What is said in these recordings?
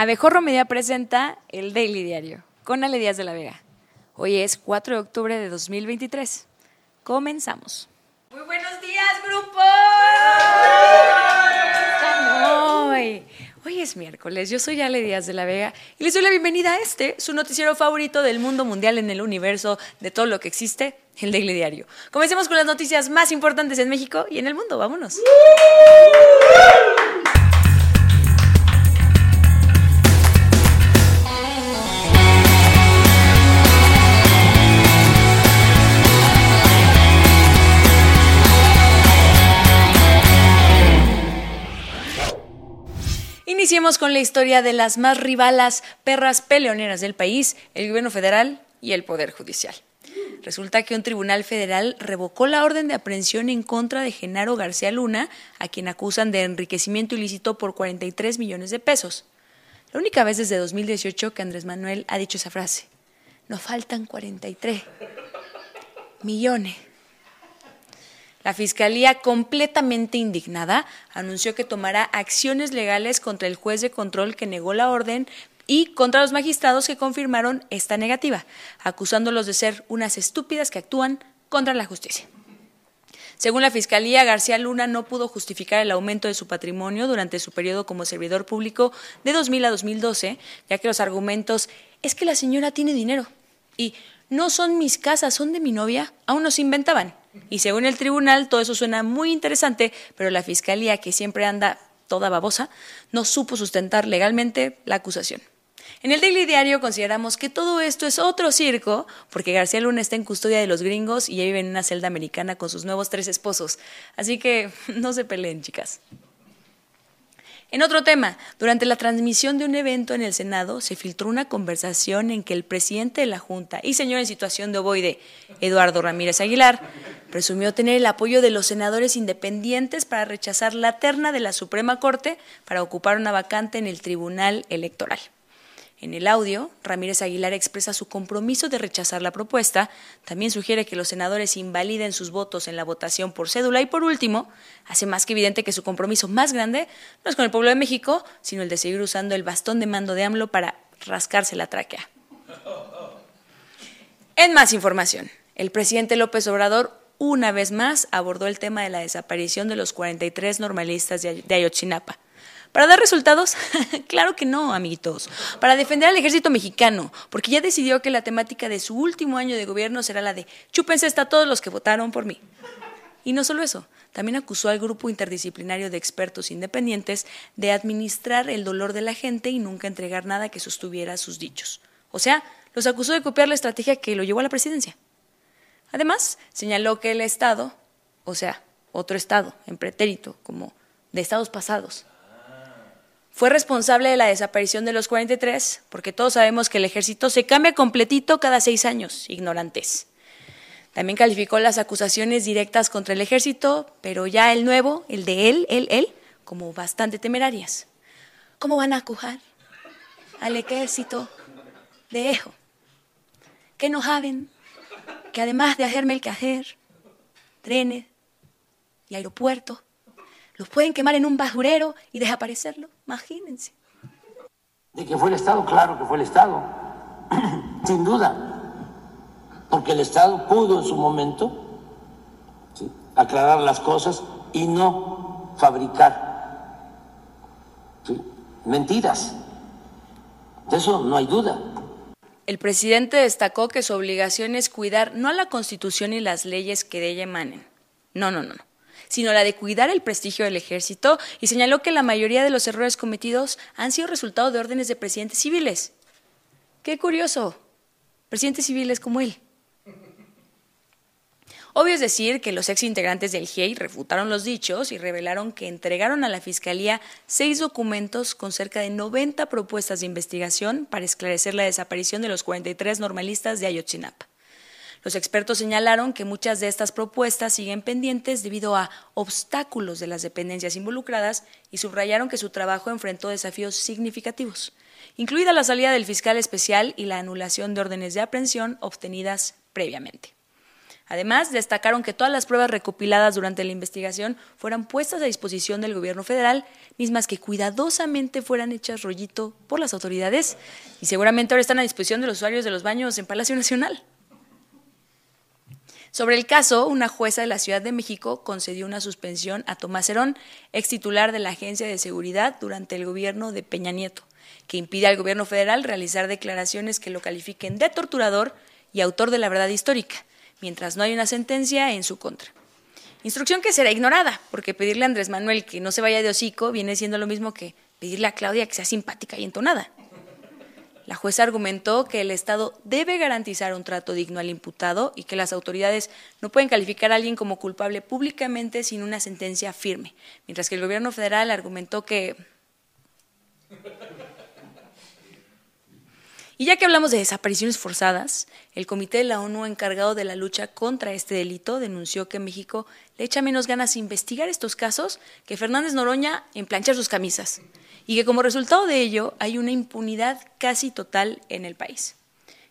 Abejorro Media presenta el Daily Diario con Ale Díaz de la Vega. Hoy es 4 de octubre de 2023. Comenzamos. Muy buenos días, grupo. Hoy? Hoy es miércoles, yo soy Ale Díaz de la Vega y les doy la bienvenida a este, su noticiero favorito del mundo mundial en el universo, de todo lo que existe, el Daily Diario. Comencemos con las noticias más importantes en México y en el mundo, vámonos. Iniciemos con la historia de las más rivalas perras peleoneras del país, el gobierno federal y el Poder Judicial. Resulta que un tribunal federal revocó la orden de aprehensión en contra de Genaro García Luna, a quien acusan de enriquecimiento ilícito por 43 millones de pesos. La única vez desde 2018 que Andrés Manuel ha dicho esa frase. Nos faltan 43 millones. La Fiscalía, completamente indignada, anunció que tomará acciones legales contra el juez de control que negó la orden y contra los magistrados que confirmaron esta negativa, acusándolos de ser unas estúpidas que actúan contra la justicia. Según la Fiscalía, García Luna no pudo justificar el aumento de su patrimonio durante su periodo como servidor público de 2000 a 2012, ya que los argumentos es que la señora tiene dinero y no son mis casas, son de mi novia, aún no se inventaban. Y según el tribunal, todo eso suena muy interesante, pero la fiscalía, que siempre anda toda babosa, no supo sustentar legalmente la acusación. En el Daily Diario consideramos que todo esto es otro circo, porque García Luna está en custodia de los gringos y ya vive en una celda americana con sus nuevos tres esposos. Así que no se peleen, chicas. En otro tema, durante la transmisión de un evento en el Senado se filtró una conversación en que el presidente de la Junta y señor en situación de ovoide, Eduardo Ramírez Aguilar, presumió tener el apoyo de los senadores independientes para rechazar la terna de la Suprema Corte para ocupar una vacante en el Tribunal Electoral. En el audio, Ramírez Aguilar expresa su compromiso de rechazar la propuesta, también sugiere que los senadores invaliden sus votos en la votación por cédula y por último, hace más que evidente que su compromiso más grande no es con el pueblo de México, sino el de seguir usando el bastón de mando de AMLO para rascarse la tráquea. En más información, el presidente López Obrador una vez más abordó el tema de la desaparición de los 43 normalistas de Ayotzinapa. ¿Para dar resultados? claro que no, amiguitos. Para defender al ejército mexicano, porque ya decidió que la temática de su último año de gobierno será la de chúpense hasta todos los que votaron por mí. Y no solo eso, también acusó al grupo interdisciplinario de expertos independientes de administrar el dolor de la gente y nunca entregar nada que sostuviera sus dichos. O sea, los acusó de copiar la estrategia que lo llevó a la presidencia. Además, señaló que el Estado, o sea, otro Estado, en pretérito, como de estados pasados, fue responsable de la desaparición de los 43, porque todos sabemos que el ejército se cambia completito cada seis años, ignorantes. También calificó las acusaciones directas contra el ejército, pero ya el nuevo, el de él, él, él, como bastante temerarias. ¿Cómo van a acusar al ejército de Ejo? Que no saben que además de hacerme el quehacer, trenes y aeropuertos, los pueden quemar en un basurero y desaparecerlo. Imagínense. De que fue el Estado, claro que fue el Estado, sin duda, porque el Estado pudo en su momento aclarar las cosas y no fabricar mentiras. De eso no hay duda. El presidente destacó que su obligación es cuidar no a la Constitución y las leyes que de ella emanen. No, no, no sino la de cuidar el prestigio del ejército y señaló que la mayoría de los errores cometidos han sido resultado de órdenes de presidentes civiles. Qué curioso, presidentes civiles como él. Obvio es decir que los ex integrantes del GIEI refutaron los dichos y revelaron que entregaron a la Fiscalía seis documentos con cerca de 90 propuestas de investigación para esclarecer la desaparición de los 43 normalistas de Ayotzinapa. Los expertos señalaron que muchas de estas propuestas siguen pendientes debido a obstáculos de las dependencias involucradas y subrayaron que su trabajo enfrentó desafíos significativos, incluida la salida del fiscal especial y la anulación de órdenes de aprehensión obtenidas previamente. Además, destacaron que todas las pruebas recopiladas durante la investigación fueran puestas a disposición del gobierno federal, mismas que cuidadosamente fueran hechas rollito por las autoridades y seguramente ahora están a disposición de los usuarios de los baños en Palacio Nacional. Sobre el caso, una jueza de la Ciudad de México concedió una suspensión a Tomás Herón, ex titular de la Agencia de Seguridad durante el gobierno de Peña Nieto, que impide al gobierno federal realizar declaraciones que lo califiquen de torturador y autor de la verdad histórica, mientras no hay una sentencia en su contra. Instrucción que será ignorada, porque pedirle a Andrés Manuel que no se vaya de hocico viene siendo lo mismo que pedirle a Claudia que sea simpática y entonada. La jueza argumentó que el Estado debe garantizar un trato digno al imputado y que las autoridades no pueden calificar a alguien como culpable públicamente sin una sentencia firme, mientras que el gobierno federal argumentó que... Y ya que hablamos de desapariciones forzadas, el Comité de la ONU encargado de la lucha contra este delito denunció que México le echa menos ganas a investigar estos casos que Fernández Noroña en planchar sus camisas y que como resultado de ello hay una impunidad casi total en el país.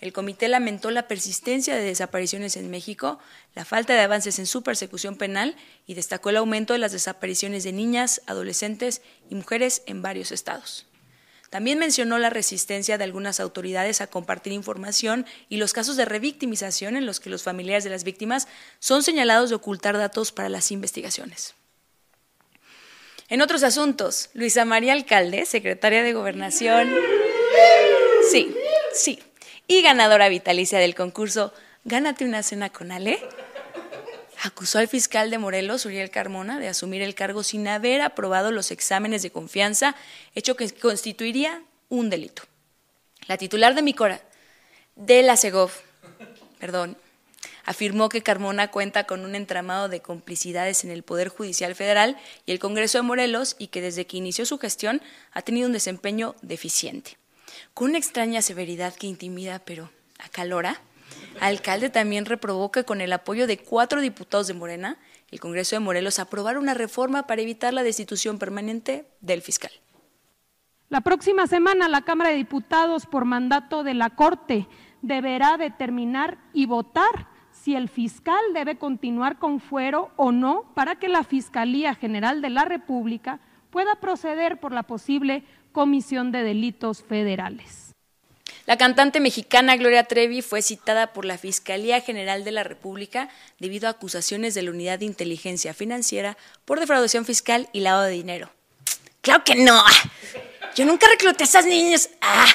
El comité lamentó la persistencia de desapariciones en México, la falta de avances en su persecución penal y destacó el aumento de las desapariciones de niñas, adolescentes y mujeres en varios estados. También mencionó la resistencia de algunas autoridades a compartir información y los casos de revictimización en los que los familiares de las víctimas son señalados de ocultar datos para las investigaciones. En otros asuntos, Luisa María Alcalde, secretaria de Gobernación. Sí, sí. Y ganadora vitalicia del concurso Gánate una cena con Ale. Acusó al fiscal de Morelos, Uriel Carmona, de asumir el cargo sin haber aprobado los exámenes de confianza, hecho que constituiría un delito. La titular de Micora, de la Segov, perdón, afirmó que Carmona cuenta con un entramado de complicidades en el Poder Judicial Federal y el Congreso de Morelos y que desde que inició su gestión ha tenido un desempeño deficiente. Con una extraña severidad que intimida pero acalora, alcalde también reprobó que con el apoyo de cuatro diputados de Morena, el Congreso de Morelos aprobara una reforma para evitar la destitución permanente del fiscal. La próxima semana la Cámara de Diputados, por mandato de la Corte, deberá determinar y votar si el fiscal debe continuar con fuero o no para que la Fiscalía General de la República pueda proceder por la posible comisión de delitos federales. La cantante mexicana Gloria Trevi fue citada por la Fiscalía General de la República debido a acusaciones de la Unidad de Inteligencia Financiera por defraudación fiscal y lavado de dinero. ¡Claro que no! Yo nunca recluté a esas niñas. ¡Ah!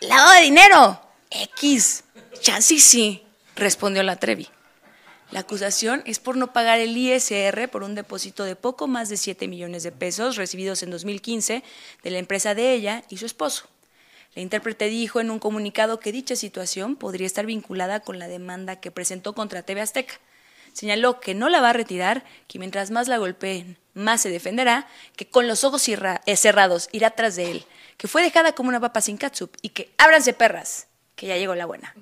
¡Lavado de dinero! X. Chancy sí respondió la Trevi. La acusación es por no pagar el ISR por un depósito de poco más de 7 millones de pesos recibidos en 2015 de la empresa de ella y su esposo. La intérprete dijo en un comunicado que dicha situación podría estar vinculada con la demanda que presentó contra TV Azteca. Señaló que no la va a retirar, que mientras más la golpeen, más se defenderá, que con los ojos eh, cerrados irá tras de él, que fue dejada como una papa sin catsup y que ábranse perras, que ya llegó la buena.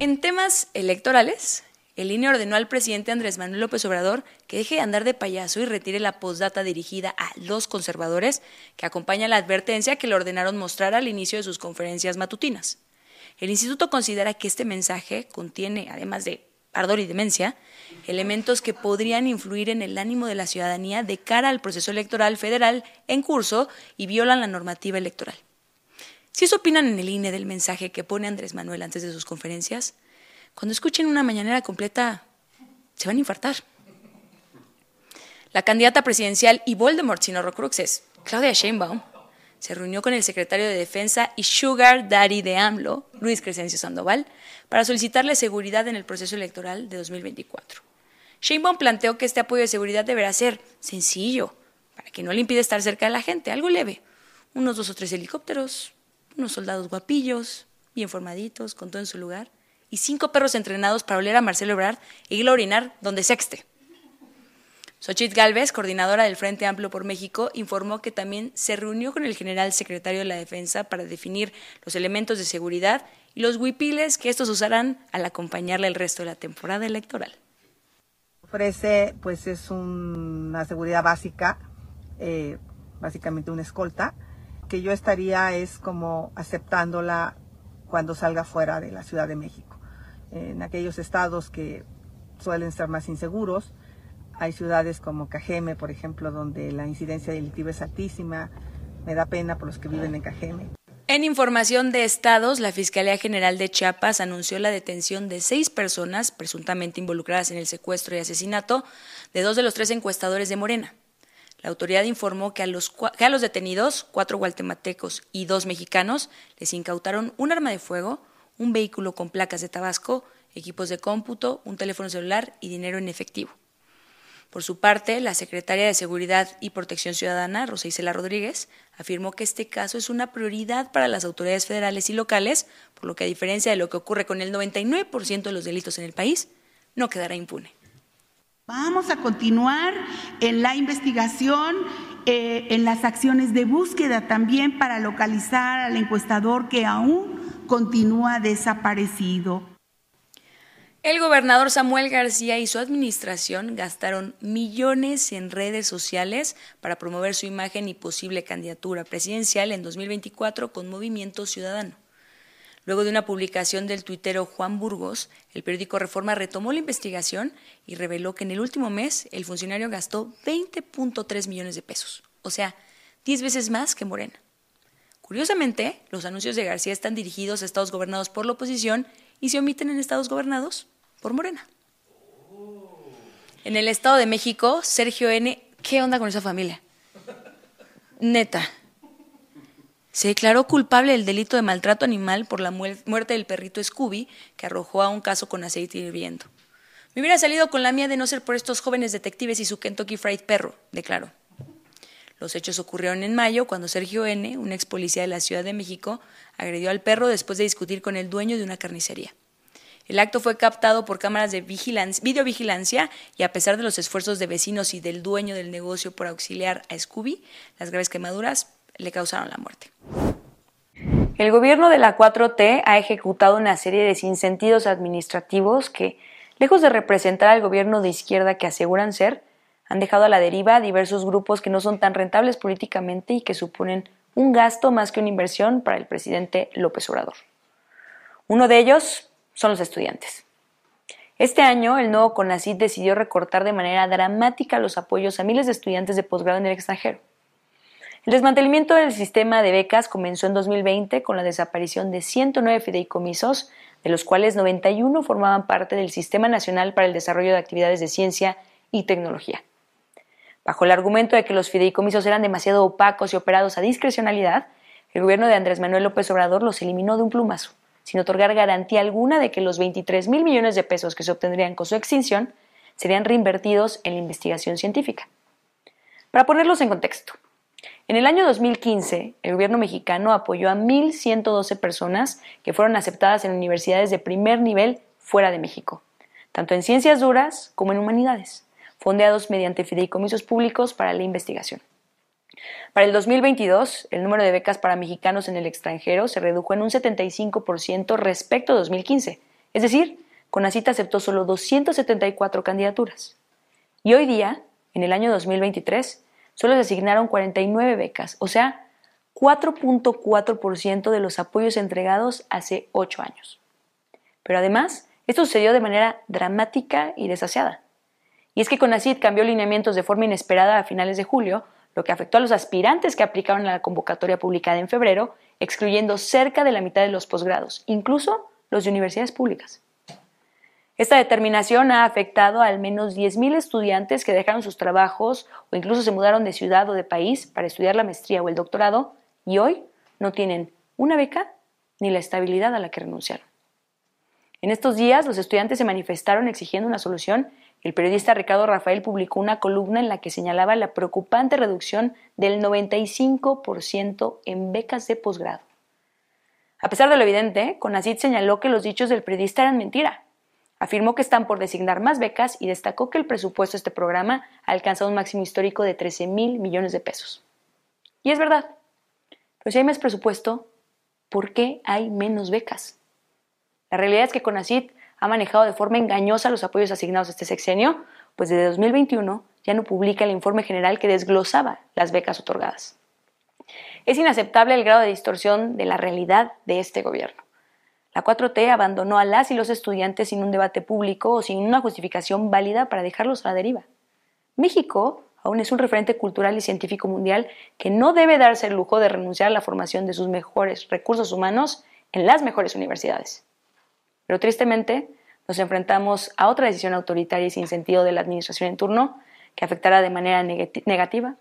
En temas electorales, el INE ordenó al presidente Andrés Manuel López Obrador que deje de andar de payaso y retire la postdata dirigida a los conservadores que acompaña la advertencia que le ordenaron mostrar al inicio de sus conferencias matutinas. El instituto considera que este mensaje contiene, además de ardor y demencia, elementos que podrían influir en el ánimo de la ciudadanía de cara al proceso electoral federal en curso y violan la normativa electoral. Si eso opinan en el INE del mensaje que pone Andrés Manuel antes de sus conferencias, cuando escuchen una mañanera completa, se van a infartar. La candidata presidencial y Voldemort sin horrocruxes, Claudia Sheinbaum, se reunió con el secretario de Defensa y Sugar Daddy de AMLO, Luis Crescencio Sandoval, para solicitarle seguridad en el proceso electoral de 2024. Sheinbaum planteó que este apoyo de seguridad deberá ser sencillo, para que no le impida estar cerca de la gente, algo leve. Unos dos o tres helicópteros, unos soldados guapillos, bien formaditos, con todo en su lugar, y cinco perros entrenados para oler a Marcelo Ebrard e ir a orinar donde se. Xochitl Galvez, coordinadora del Frente Amplio por México, informó que también se reunió con el general secretario de la Defensa para definir los elementos de seguridad y los huipiles que estos usarán al acompañarle el resto de la temporada electoral. Ofrece, pues es una seguridad básica, eh, básicamente una escolta, que yo estaría es como aceptándola cuando salga fuera de la Ciudad de México. en aquellos estados que suelen ser más inseguros. Hay ciudades como Cajeme, por ejemplo, donde la incidencia delictiva es altísima. Me da pena por los que viven en Cajeme. En información de estados, la Fiscalía General de Chiapas anunció la detención de seis personas presuntamente involucradas en el secuestro y asesinato de dos de los tres encuestadores de Morena. La autoridad informó que a los, detenidos, cuatro guatemaltecos y dos mexicanos, les incautaron un arma de fuego, un vehículo con placas de Tabasco, equipos de cómputo, un teléfono celular y dinero en efectivo. Por su parte, la secretaria de Seguridad y Protección Ciudadana, Rosa Isela Rodríguez, afirmó que este caso es una prioridad para las autoridades federales y locales, por lo que a diferencia de lo que ocurre con el 99% de los delitos en el país, no quedará impune. Vamos a continuar en la investigación, eh, en las acciones de búsqueda también para localizar al encuestador que aún continúa desaparecido. El gobernador Samuel García y su administración gastaron millones en redes sociales para promover su imagen y posible candidatura presidencial en 2024 con Movimiento Ciudadano. Luego de una publicación del tuitero Juan Burgos, el periódico Reforma retomó la investigación y reveló que en el último mes el funcionario gastó 20.3 millones de pesos, o sea, 10 veces más que Morena. Curiosamente, los anuncios de García están dirigidos a estados gobernados por la oposición y se omiten en estados gobernados por Morena. En el Estado de México, Sergio N. ¿Qué onda con esa familia? Neta. Se declaró culpable del delito de maltrato animal por la muerte del perrito Scooby, que arrojó a un caso con aceite hirviendo. Me hubiera salido con la mía de no ser por estos jóvenes detectives y su Kentucky Fried Perro, declaró. Los hechos ocurrieron en mayo, cuando Sergio N., un ex policía de la Ciudad de México, agredió al perro después de discutir con el dueño de una carnicería. El acto fue captado por cámaras de videovigilancia y a pesar de los esfuerzos de vecinos y del dueño del negocio por auxiliar a Scooby, las graves quemaduras le causaron la muerte. El gobierno de la 4T ha ejecutado una serie de sinsentidos administrativos que, lejos de representar al gobierno de izquierda que aseguran ser, han dejado a la deriva a diversos grupos que no son tan rentables políticamente y que suponen un gasto más que una inversión para el presidente López Obrador. Uno de ellos, son los estudiantes. Este año, el nuevo CONACYT decidió recortar de manera dramática los apoyos a miles de estudiantes de posgrado en el extranjero. El desmantelamiento del sistema de becas comenzó en 2020 con la desaparición de 109 fideicomisos, de los cuales 91 formaban parte del Sistema Nacional para el Desarrollo de Actividades de Ciencia y Tecnología. Bajo el argumento de que los fideicomisos eran demasiado opacos y operados a discrecionalidad, el gobierno de Andrés Manuel López Obrador los eliminó de un plumazo sin otorgar garantía alguna de que los 23 mil millones de pesos que se obtendrían con su extinción serían reinvertidos en la investigación científica. Para ponerlos en contexto, en el año 2015, el gobierno mexicano apoyó a 1.112 personas que fueron aceptadas en universidades de primer nivel fuera de México, tanto en ciencias duras como en humanidades, fondeados mediante fideicomisos públicos para la investigación. Para el 2022, el número de becas para mexicanos en el extranjero se redujo en un 75% respecto a 2015, es decir, CONACIT aceptó solo 274 candidaturas. Y hoy día, en el año 2023, solo se asignaron 49 becas, o sea, 4.4% de los apoyos entregados hace 8 años. Pero además, esto sucedió de manera dramática y desasiada. Y es que CONACIT cambió lineamientos de forma inesperada a finales de julio, lo que afectó a los aspirantes que aplicaron a la convocatoria publicada en febrero, excluyendo cerca de la mitad de los posgrados, incluso los de universidades públicas. Esta determinación ha afectado a al menos 10.000 estudiantes que dejaron sus trabajos o incluso se mudaron de ciudad o de país para estudiar la maestría o el doctorado y hoy no tienen una beca ni la estabilidad a la que renunciaron. En estos días, los estudiantes se manifestaron exigiendo una solución el periodista Ricardo Rafael publicó una columna en la que señalaba la preocupante reducción del 95% en becas de posgrado. A pesar de lo evidente, Conacid señaló que los dichos del periodista eran mentira. Afirmó que están por designar más becas y destacó que el presupuesto de este programa ha alcanzado un máximo histórico de 13 mil millones de pesos. Y es verdad. Pero si hay más presupuesto, ¿por qué hay menos becas? La realidad es que CONACIT ha manejado de forma engañosa los apoyos asignados a este sexenio, pues desde 2021 ya no publica el informe general que desglosaba las becas otorgadas. Es inaceptable el grado de distorsión de la realidad de este gobierno. La 4T abandonó a las y los estudiantes sin un debate público o sin una justificación válida para dejarlos a la deriva. México aún es un referente cultural y científico mundial que no debe darse el lujo de renunciar a la formación de sus mejores recursos humanos en las mejores universidades. Pero tristemente, nos enfrentamos a otra decisión autoritaria y sin sentido de la administración en turno que afectará de manera negativa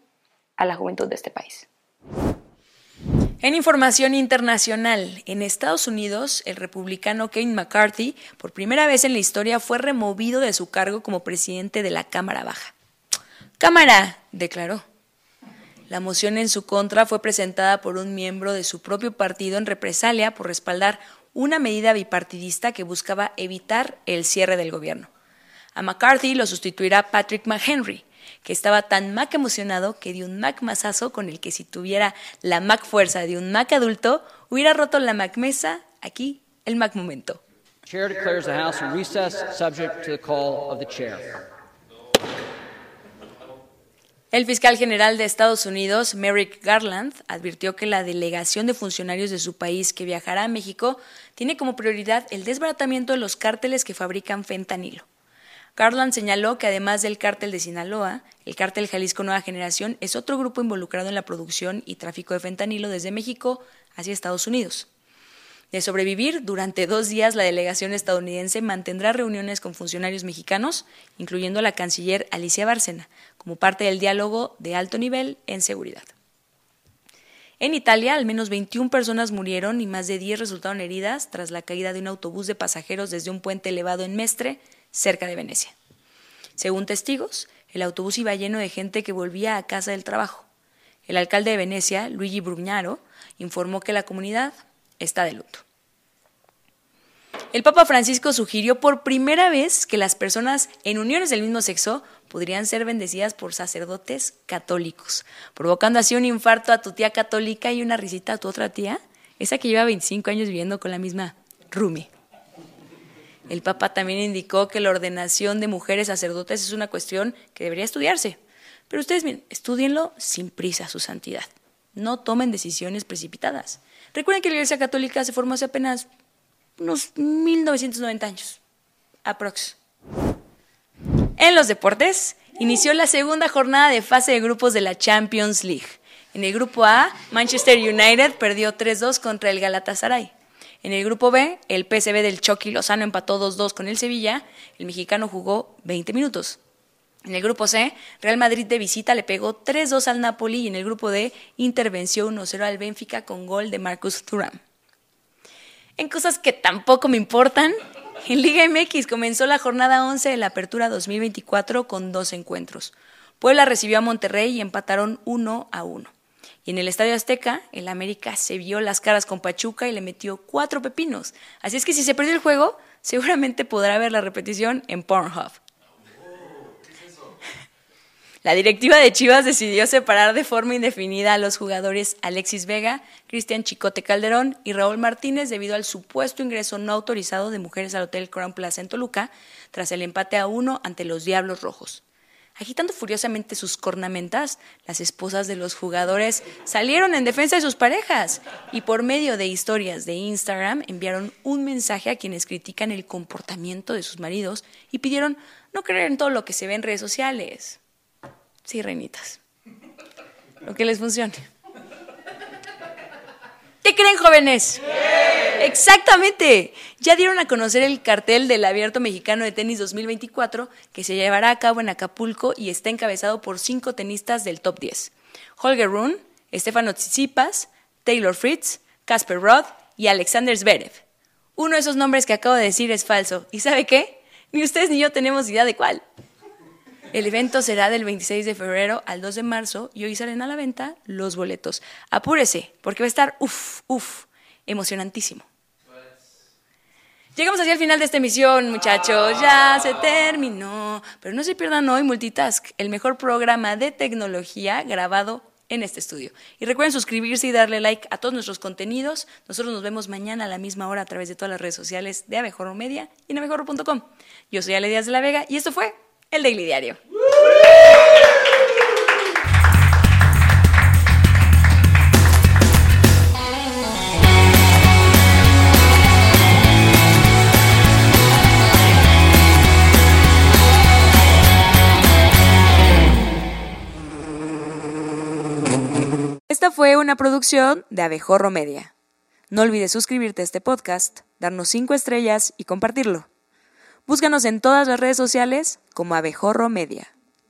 a la juventud de este país. En información internacional, en Estados Unidos, el republicano Kevin McCarthy, por primera vez en la historia, fue removido de su cargo como presidente de la Cámara Baja. Cámara, declaró. La moción en su contra fue presentada por un miembro de su propio partido en represalia por respaldar una medida bipartidista que buscaba evitar el cierre del gobierno. A McCarthy lo sustituirá Patrick McHenry, que estaba tan Mac emocionado que dio un Mac masazo con el que si tuviera la Mac fuerza de un Mac adulto, hubiera roto la Mac mesa, aquí el Mac momento. Chair declares the House in recess subject to the call of the chair. El fiscal general de Estados Unidos, Merrick Garland, advirtió que la delegación de funcionarios de su país que viajará a México tiene como prioridad el desbaratamiento de los cárteles que fabrican fentanilo. Garland señaló que además del cártel de Sinaloa, el cártel Jalisco Nueva Generación es otro grupo involucrado en la producción y tráfico de fentanilo desde México hacia Estados Unidos. De sobrevivir, durante dos días la delegación estadounidense mantendrá reuniones con funcionarios mexicanos, incluyendo la canciller Alicia Bárcena, como parte del diálogo de alto nivel en seguridad. En Italia, al menos 21 personas murieron y más de 10 resultaron heridas tras la caída de un autobús de pasajeros desde un puente elevado en Mestre, cerca de Venecia. Según testigos, el autobús iba lleno de gente que volvía a casa del trabajo. El alcalde de Venecia, Luigi Brugnaro, informó que la comunidad está de luto. El Papa Francisco sugirió por primera vez que las personas en uniones del mismo sexo podrían ser bendecidas por sacerdotes católicos, provocando así un infarto a tu tía católica y una risita a tu otra tía, esa que lleva 25 años viviendo con la misma Rumi. El Papa también indicó que la ordenación de mujeres sacerdotes es una cuestión que debería estudiarse. Pero ustedes, miren, estudienlo sin prisa, su santidad. No tomen decisiones precipitadas. Recuerden que la Iglesia Católica se formó hace apenas unos 1990 años, aprox. En los deportes, inició la segunda jornada de fase de grupos de la Champions League. En el grupo A, Manchester United perdió 3-2 contra el Galatasaray. En el grupo B, el PSV del Chucky Lozano empató 2-2 con el Sevilla. El mexicano jugó 20 minutos. En el grupo C, Real Madrid de visita le pegó 3-2 al Napoli y en el grupo D intervenció 1-0 al Benfica con gol de Marcus Thuram. En cosas que tampoco me importan, en Liga MX comenzó la jornada 11 de la Apertura 2024 con dos encuentros. Puebla recibió a Monterrey y empataron 1 a 1. Y en el Estadio Azteca, el América se vio las caras con Pachuca y le metió cuatro pepinos. Así es que si se perdió el juego, seguramente podrá ver la repetición en Pornhub. La directiva de Chivas decidió separar de forma indefinida a los jugadores Alexis Vega, Cristian Chicote Calderón y Raúl Martínez debido al supuesto ingreso no autorizado de mujeres al Hotel Crown Plaza en Toluca tras el empate a uno ante los Diablos Rojos. Agitando furiosamente sus cornamentas, las esposas de los jugadores salieron en defensa de sus parejas y por medio de historias de Instagram enviaron un mensaje a quienes critican el comportamiento de sus maridos y pidieron no creer en todo lo que se ve en redes sociales. Sí, reinitas. Lo que les funcione. ¿Qué creen, jóvenes? Exactamente. Ya dieron a conocer el cartel del Abierto Mexicano de Tenis 2024 que se llevará a cabo en Acapulco y está encabezado por cinco tenistas del top 10. Holger Rune, Stefano Tsitsipas, Taylor Fritz, Casper Roth y Alexander Zverev. Uno de esos nombres que acabo de decir es falso. ¿Y sabe qué? Ni ustedes ni yo tenemos idea de cuál. El evento será del 26 de febrero al 2 de marzo y hoy salen a la venta los boletos. Apúrese, porque va a estar, uff, uff, emocionantísimo. Llegamos así al final de esta emisión, muchachos. Ya se terminó. Pero no se pierdan hoy Multitask, el mejor programa de tecnología grabado en este estudio. Y recuerden suscribirse y darle like a todos nuestros contenidos. Nosotros nos vemos mañana a la misma hora a través de todas las redes sociales de Abejorro Media y en abejorro.com. Yo soy Ale Díaz de la Vega y esto fue el Daily Diario. Esta fue una producción de Abejorro Media. No olvides suscribirte a este podcast, darnos 5 estrellas y compartirlo. Búscanos en todas las redes sociales como Abejorro Media.